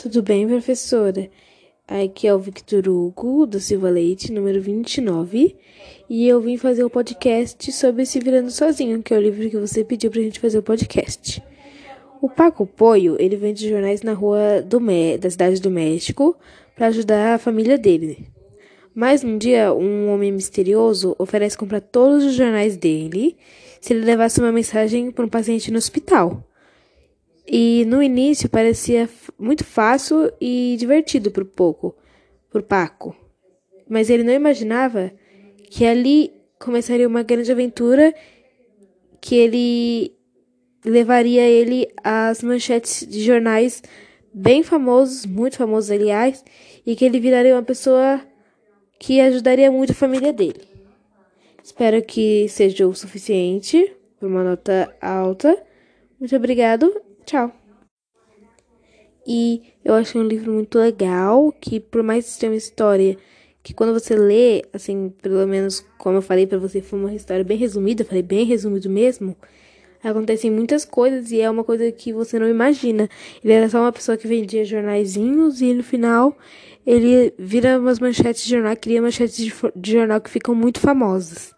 Tudo bem, professora? Aqui é o Victor Hugo, do Silva Leite, número 29, e eu vim fazer o um podcast sobre Se Virando Sozinho, que é o livro que você pediu pra gente fazer o podcast. O Paco Poio, ele vende jornais na rua do Mé da cidade do México para ajudar a família dele. Mas um dia, um homem misterioso oferece comprar todos os jornais dele se ele levasse uma mensagem para um paciente no hospital. E no início parecia muito fácil e divertido pro pouco, pro Paco. Mas ele não imaginava que ali começaria uma grande aventura que ele levaria ele às manchetes de jornais bem famosos, muito famosos aliás, e que ele viraria uma pessoa que ajudaria muito a família dele. Espero que seja o suficiente por uma nota alta. Muito obrigado Tchau. E eu achei um livro muito legal, que por mais que tenha uma história que quando você lê, assim, pelo menos como eu falei para você, foi uma história bem resumida, falei bem resumido mesmo. Acontecem muitas coisas e é uma coisa que você não imagina. Ele era só uma pessoa que vendia jornaizinhos e no final ele vira umas manchetes de jornal, cria manchetes de, de jornal que ficam muito famosas.